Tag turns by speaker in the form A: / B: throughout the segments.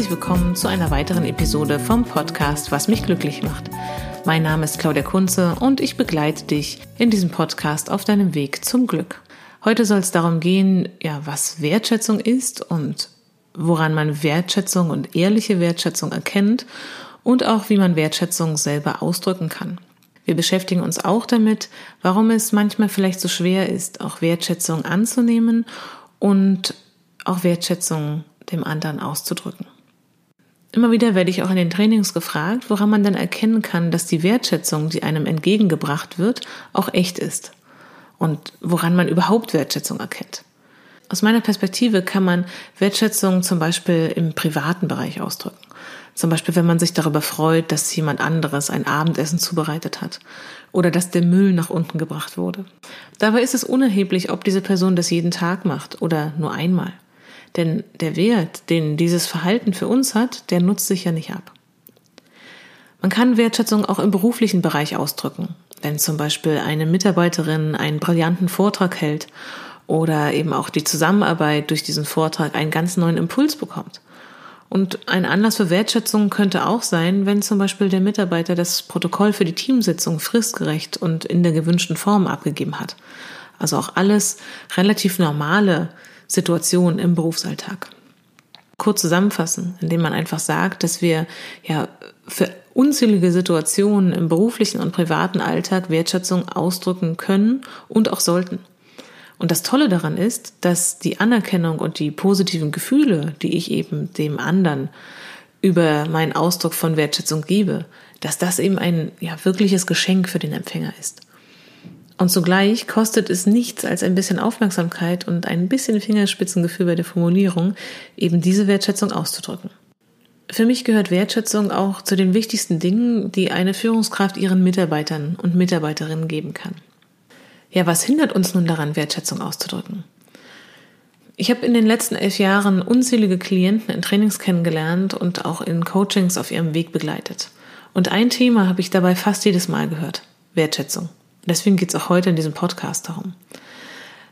A: Herzlich willkommen zu einer weiteren Episode vom Podcast Was mich glücklich macht. Mein Name ist Claudia Kunze und ich begleite dich in diesem Podcast auf deinem Weg zum Glück. Heute soll es darum gehen, ja, was Wertschätzung ist und woran man Wertschätzung und ehrliche Wertschätzung erkennt und auch wie man Wertschätzung selber ausdrücken kann. Wir beschäftigen uns auch damit, warum es manchmal vielleicht so schwer ist, auch Wertschätzung anzunehmen und auch Wertschätzung dem anderen auszudrücken. Immer wieder werde ich auch in den Trainings gefragt, woran man dann erkennen kann, dass die Wertschätzung, die einem entgegengebracht wird, auch echt ist und woran man überhaupt Wertschätzung erkennt. Aus meiner Perspektive kann man Wertschätzung zum Beispiel im privaten Bereich ausdrücken. Zum Beispiel, wenn man sich darüber freut, dass jemand anderes ein Abendessen zubereitet hat oder dass der Müll nach unten gebracht wurde. Dabei ist es unerheblich, ob diese Person das jeden Tag macht oder nur einmal. Denn der Wert, den dieses Verhalten für uns hat, der nutzt sich ja nicht ab. Man kann Wertschätzung auch im beruflichen Bereich ausdrücken. Wenn zum Beispiel eine Mitarbeiterin einen brillanten Vortrag hält oder eben auch die Zusammenarbeit durch diesen Vortrag einen ganz neuen Impuls bekommt. Und ein Anlass für Wertschätzung könnte auch sein, wenn zum Beispiel der Mitarbeiter das Protokoll für die Teamsitzung fristgerecht und in der gewünschten Form abgegeben hat. Also auch alles relativ normale Situationen im Berufsalltag. Kurz zusammenfassen, indem man einfach sagt, dass wir ja für unzählige Situationen im beruflichen und privaten Alltag Wertschätzung ausdrücken können und auch sollten. Und das Tolle daran ist, dass die Anerkennung und die positiven Gefühle, die ich eben dem anderen über meinen Ausdruck von Wertschätzung gebe, dass das eben ein ja, wirkliches Geschenk für den Empfänger ist. Und zugleich kostet es nichts als ein bisschen Aufmerksamkeit und ein bisschen Fingerspitzengefühl bei der Formulierung, eben diese Wertschätzung auszudrücken. Für mich gehört Wertschätzung auch zu den wichtigsten Dingen, die eine Führungskraft ihren Mitarbeitern und Mitarbeiterinnen geben kann. Ja, was hindert uns nun daran, Wertschätzung auszudrücken? Ich habe in den letzten elf Jahren unzählige Klienten in Trainings kennengelernt und auch in Coachings auf ihrem Weg begleitet. Und ein Thema habe ich dabei fast jedes Mal gehört. Wertschätzung. Deswegen geht es auch heute in diesem Podcast darum.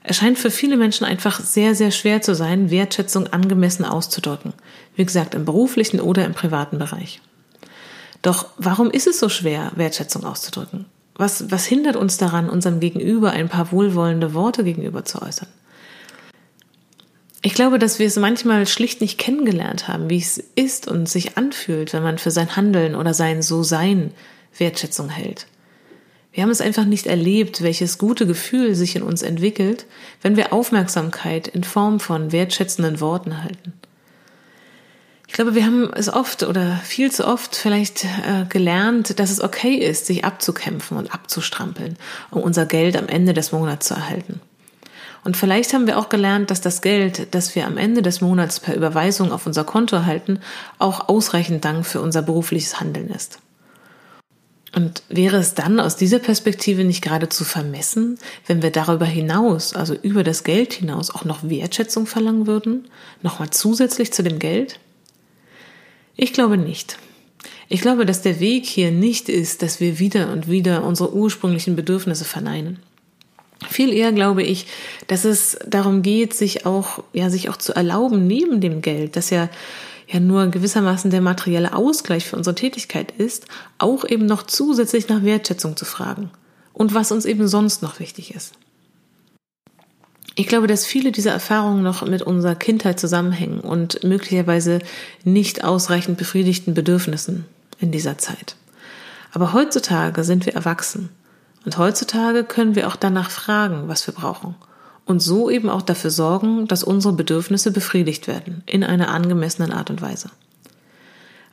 A: Es scheint für viele Menschen einfach sehr, sehr schwer zu sein, Wertschätzung angemessen auszudrücken. Wie gesagt, im beruflichen oder im privaten Bereich. Doch warum ist es so schwer, Wertschätzung auszudrücken? Was, was hindert uns daran, unserem Gegenüber ein paar wohlwollende Worte gegenüber zu äußern? Ich glaube, dass wir es manchmal schlicht nicht kennengelernt haben, wie es ist und sich anfühlt, wenn man für sein Handeln oder sein So-Sein Wertschätzung hält. Wir haben es einfach nicht erlebt, welches gute Gefühl sich in uns entwickelt, wenn wir Aufmerksamkeit in Form von wertschätzenden Worten erhalten. Ich glaube, wir haben es oft oder viel zu oft vielleicht äh, gelernt, dass es okay ist, sich abzukämpfen und abzustrampeln, um unser Geld am Ende des Monats zu erhalten. Und vielleicht haben wir auch gelernt, dass das Geld, das wir am Ende des Monats per Überweisung auf unser Konto erhalten, auch ausreichend Dank für unser berufliches Handeln ist. Und wäre es dann aus dieser Perspektive nicht geradezu vermessen, wenn wir darüber hinaus, also über das Geld hinaus, auch noch Wertschätzung verlangen würden? Nochmal zusätzlich zu dem Geld? Ich glaube nicht. Ich glaube, dass der Weg hier nicht ist, dass wir wieder und wieder unsere ursprünglichen Bedürfnisse verneinen. Viel eher glaube ich, dass es darum geht, sich auch, ja, sich auch zu erlauben, neben dem Geld, das ja, ja nur gewissermaßen der materielle Ausgleich für unsere Tätigkeit ist, auch eben noch zusätzlich nach Wertschätzung zu fragen. Und was uns eben sonst noch wichtig ist. Ich glaube, dass viele dieser Erfahrungen noch mit unserer Kindheit zusammenhängen und möglicherweise nicht ausreichend befriedigten Bedürfnissen in dieser Zeit. Aber heutzutage sind wir erwachsen und heutzutage können wir auch danach fragen, was wir brauchen und so eben auch dafür sorgen, dass unsere Bedürfnisse befriedigt werden in einer angemessenen Art und Weise.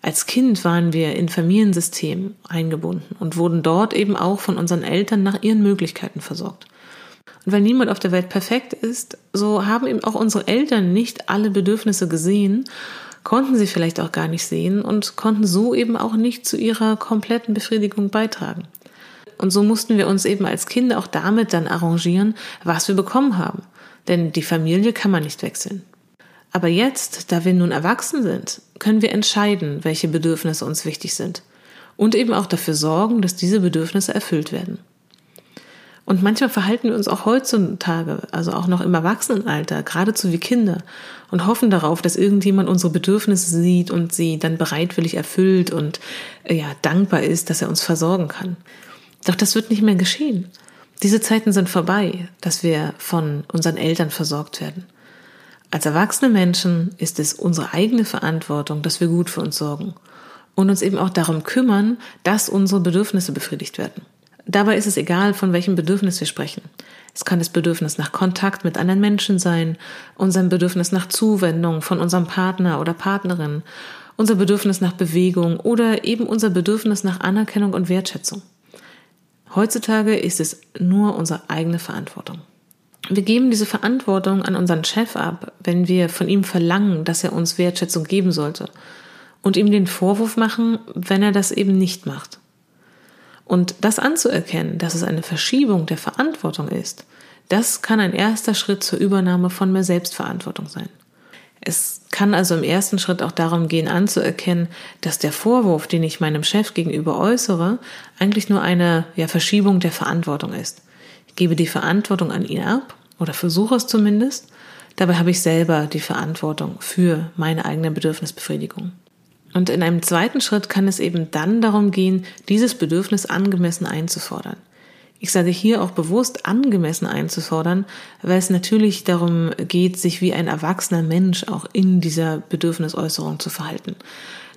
A: Als Kind waren wir in Familiensystemen eingebunden und wurden dort eben auch von unseren Eltern nach ihren Möglichkeiten versorgt. Und weil niemand auf der Welt perfekt ist, so haben eben auch unsere Eltern nicht alle Bedürfnisse gesehen, konnten sie vielleicht auch gar nicht sehen und konnten so eben auch nicht zu ihrer kompletten Befriedigung beitragen. Und so mussten wir uns eben als Kinder auch damit dann arrangieren, was wir bekommen haben. Denn die Familie kann man nicht wechseln. Aber jetzt, da wir nun erwachsen sind, können wir entscheiden, welche Bedürfnisse uns wichtig sind. Und eben auch dafür sorgen, dass diese Bedürfnisse erfüllt werden. Und manchmal verhalten wir uns auch heutzutage, also auch noch im Erwachsenenalter, geradezu wie Kinder und hoffen darauf, dass irgendjemand unsere Bedürfnisse sieht und sie dann bereitwillig erfüllt und äh, ja, dankbar ist, dass er uns versorgen kann. Doch das wird nicht mehr geschehen. Diese Zeiten sind vorbei, dass wir von unseren Eltern versorgt werden. Als erwachsene Menschen ist es unsere eigene Verantwortung, dass wir gut für uns sorgen und uns eben auch darum kümmern, dass unsere Bedürfnisse befriedigt werden. Dabei ist es egal, von welchem Bedürfnis wir sprechen. Es kann das Bedürfnis nach Kontakt mit anderen Menschen sein, unser Bedürfnis nach Zuwendung von unserem Partner oder Partnerin, unser Bedürfnis nach Bewegung oder eben unser Bedürfnis nach Anerkennung und Wertschätzung. Heutzutage ist es nur unsere eigene Verantwortung. Wir geben diese Verantwortung an unseren Chef ab, wenn wir von ihm verlangen, dass er uns Wertschätzung geben sollte und ihm den Vorwurf machen, wenn er das eben nicht macht. Und das anzuerkennen, dass es eine Verschiebung der Verantwortung ist, das kann ein erster Schritt zur Übernahme von mehr Selbstverantwortung sein. Es kann also im ersten Schritt auch darum gehen, anzuerkennen, dass der Vorwurf, den ich meinem Chef gegenüber äußere, eigentlich nur eine ja, Verschiebung der Verantwortung ist. Ich gebe die Verantwortung an ihn ab oder versuche es zumindest. Dabei habe ich selber die Verantwortung für meine eigene Bedürfnisbefriedigung. Und in einem zweiten Schritt kann es eben dann darum gehen, dieses Bedürfnis angemessen einzufordern. Ich sage hier auch bewusst angemessen einzufordern, weil es natürlich darum geht, sich wie ein erwachsener Mensch auch in dieser Bedürfnisäußerung zu verhalten.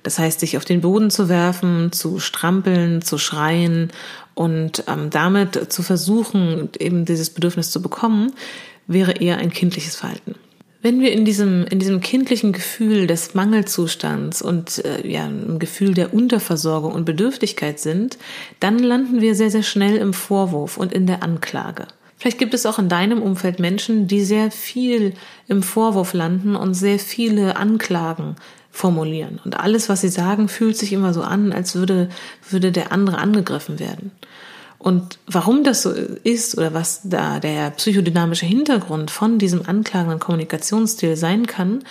A: Das heißt, sich auf den Boden zu werfen, zu strampeln, zu schreien und ähm, damit zu versuchen, eben dieses Bedürfnis zu bekommen, wäre eher ein kindliches Verhalten. Wenn wir in diesem, in diesem kindlichen Gefühl des Mangelzustands und äh, ja, im Gefühl der Unterversorgung und Bedürftigkeit sind, dann landen wir sehr, sehr schnell im Vorwurf und in der Anklage. Vielleicht gibt es auch in deinem Umfeld Menschen, die sehr viel im Vorwurf landen und sehr viele Anklagen formulieren. Und alles, was sie sagen, fühlt sich immer so an, als würde, würde der andere angegriffen werden. Und warum das so ist oder was da der psychodynamische Hintergrund von diesem anklagenden Kommunikationsstil sein kann,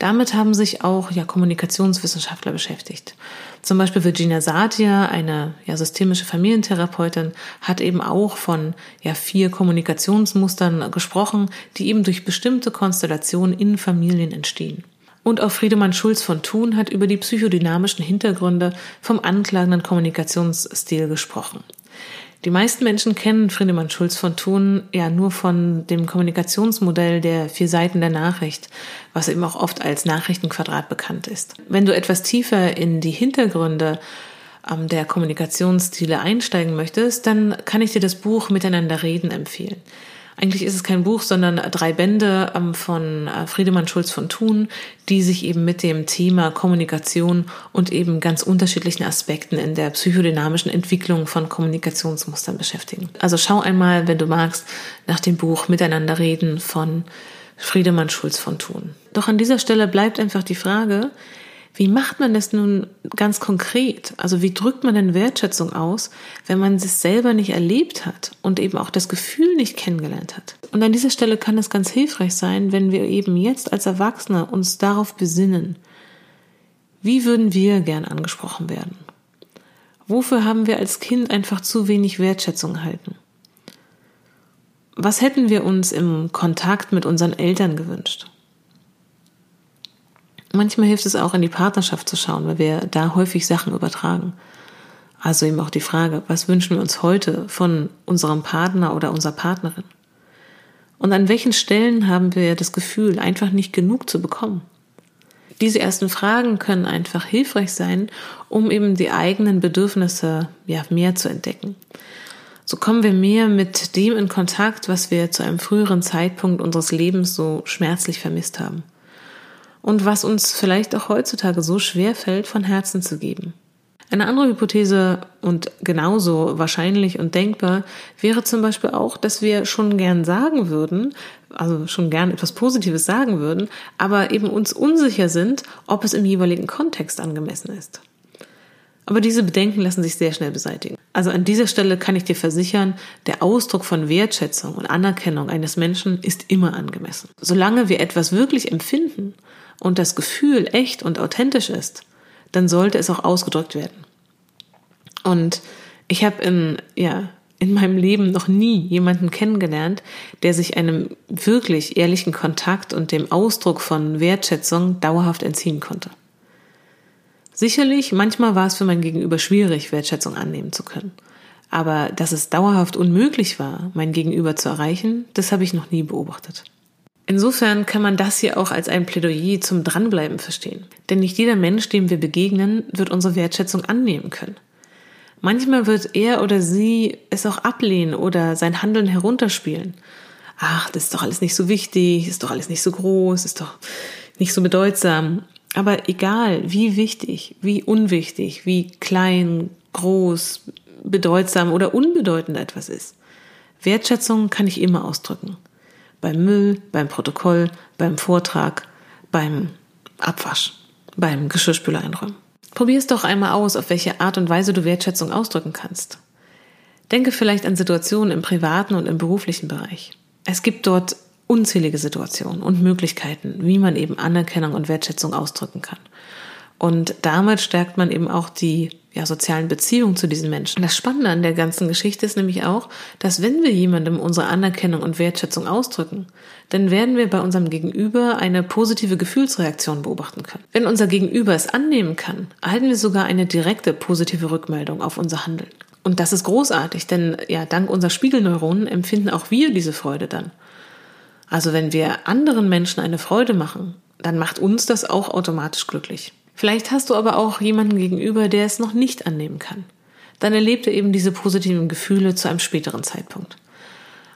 A: damit haben sich auch ja Kommunikationswissenschaftler beschäftigt. Zum Beispiel Virginia Satir, eine ja, systemische Familientherapeutin, hat eben auch von ja vier Kommunikationsmustern gesprochen, die eben durch bestimmte Konstellationen in Familien entstehen. Und auch Friedemann Schulz von Thun hat über die psychodynamischen Hintergründe vom anklagenden Kommunikationsstil gesprochen. Die meisten Menschen kennen Friedemann Schulz von Thun ja nur von dem Kommunikationsmodell der vier Seiten der Nachricht, was eben auch oft als Nachrichtenquadrat bekannt ist. Wenn du etwas tiefer in die Hintergründe ähm, der Kommunikationsstile einsteigen möchtest, dann kann ich dir das Buch Miteinander reden empfehlen. Eigentlich ist es kein Buch, sondern drei Bände ähm, von äh, Friedemann Schulz von Thun, die sich eben mit dem Thema Kommunikation und eben ganz unterschiedlichen Aspekten in der psychodynamischen Entwicklung von Kommunikationsmustern beschäftigen. Also schau einmal, wenn du magst, nach dem Buch Miteinander reden von Friedemann Schulz von Thun. Doch an dieser Stelle bleibt einfach die Frage, wie macht man das nun ganz konkret? Also wie drückt man denn Wertschätzung aus, wenn man es selber nicht erlebt hat und eben auch das Gefühl nicht kennengelernt hat? Und an dieser Stelle kann es ganz hilfreich sein, wenn wir eben jetzt als Erwachsene uns darauf besinnen, wie würden wir gern angesprochen werden? Wofür haben wir als Kind einfach zu wenig Wertschätzung erhalten? Was hätten wir uns im Kontakt mit unseren Eltern gewünscht? Manchmal hilft es auch, in die Partnerschaft zu schauen, weil wir da häufig Sachen übertragen. Also eben auch die Frage, was wünschen wir uns heute von unserem Partner oder unserer Partnerin? Und an welchen Stellen haben wir das Gefühl, einfach nicht genug zu bekommen? Diese ersten Fragen können einfach hilfreich sein, um eben die eigenen Bedürfnisse ja, mehr zu entdecken. So kommen wir mehr mit dem in Kontakt, was wir zu einem früheren Zeitpunkt unseres Lebens so schmerzlich vermisst haben und was uns vielleicht auch heutzutage so schwer fällt, von Herzen zu geben. Eine andere Hypothese und genauso wahrscheinlich und denkbar wäre zum Beispiel auch, dass wir schon gern sagen würden, also schon gern etwas Positives sagen würden, aber eben uns unsicher sind, ob es im jeweiligen Kontext angemessen ist. Aber diese Bedenken lassen sich sehr schnell beseitigen. Also an dieser Stelle kann ich dir versichern, der Ausdruck von Wertschätzung und Anerkennung eines Menschen ist immer angemessen. Solange wir etwas wirklich empfinden und das Gefühl echt und authentisch ist, dann sollte es auch ausgedrückt werden. Und ich habe in, ja, in meinem Leben noch nie jemanden kennengelernt, der sich einem wirklich ehrlichen Kontakt und dem Ausdruck von Wertschätzung dauerhaft entziehen konnte. Sicherlich, manchmal war es für mein Gegenüber schwierig, Wertschätzung annehmen zu können. Aber dass es dauerhaft unmöglich war, mein Gegenüber zu erreichen, das habe ich noch nie beobachtet. Insofern kann man das hier auch als ein Plädoyer zum Dranbleiben verstehen. Denn nicht jeder Mensch, dem wir begegnen, wird unsere Wertschätzung annehmen können. Manchmal wird er oder sie es auch ablehnen oder sein Handeln herunterspielen. Ach, das ist doch alles nicht so wichtig, ist doch alles nicht so groß, ist doch nicht so bedeutsam. Aber egal, wie wichtig, wie unwichtig, wie klein, groß, bedeutsam oder unbedeutend etwas ist. Wertschätzung kann ich immer ausdrücken. Beim Müll, beim Protokoll, beim Vortrag, beim Abwasch, beim Geschirrspüler einräumen. Probier es doch einmal aus, auf welche Art und Weise du Wertschätzung ausdrücken kannst. Denke vielleicht an Situationen im privaten und im beruflichen Bereich. Es gibt dort unzählige Situationen und Möglichkeiten, wie man eben Anerkennung und Wertschätzung ausdrücken kann. Und damit stärkt man eben auch die ja, sozialen Beziehungen zu diesen Menschen. Das Spannende an der ganzen Geschichte ist nämlich auch, dass wenn wir jemandem unsere Anerkennung und Wertschätzung ausdrücken, dann werden wir bei unserem Gegenüber eine positive Gefühlsreaktion beobachten können. Wenn unser Gegenüber es annehmen kann, erhalten wir sogar eine direkte positive Rückmeldung auf unser Handeln. Und das ist großartig, denn ja, dank unserer Spiegelneuronen empfinden auch wir diese Freude dann. Also wenn wir anderen Menschen eine Freude machen, dann macht uns das auch automatisch glücklich. Vielleicht hast du aber auch jemanden gegenüber, der es noch nicht annehmen kann. Dann erlebt er eben diese positiven Gefühle zu einem späteren Zeitpunkt.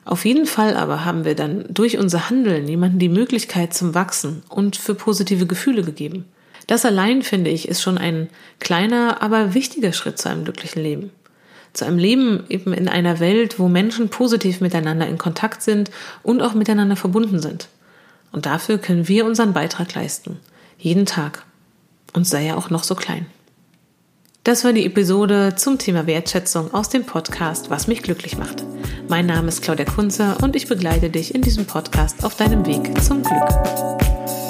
A: Auf jeden Fall aber haben wir dann durch unser Handeln jemanden die Möglichkeit zum Wachsen und für positive Gefühle gegeben. Das allein, finde ich, ist schon ein kleiner, aber wichtiger Schritt zu einem glücklichen Leben. Zu einem Leben eben in einer Welt, wo Menschen positiv miteinander in Kontakt sind und auch miteinander verbunden sind. Und dafür können wir unseren Beitrag leisten. Jeden Tag und sei ja auch noch so klein. Das war die Episode zum Thema Wertschätzung aus dem Podcast Was mich glücklich macht. Mein Name ist Claudia Kunze und ich begleite dich in diesem Podcast auf deinem Weg zum Glück.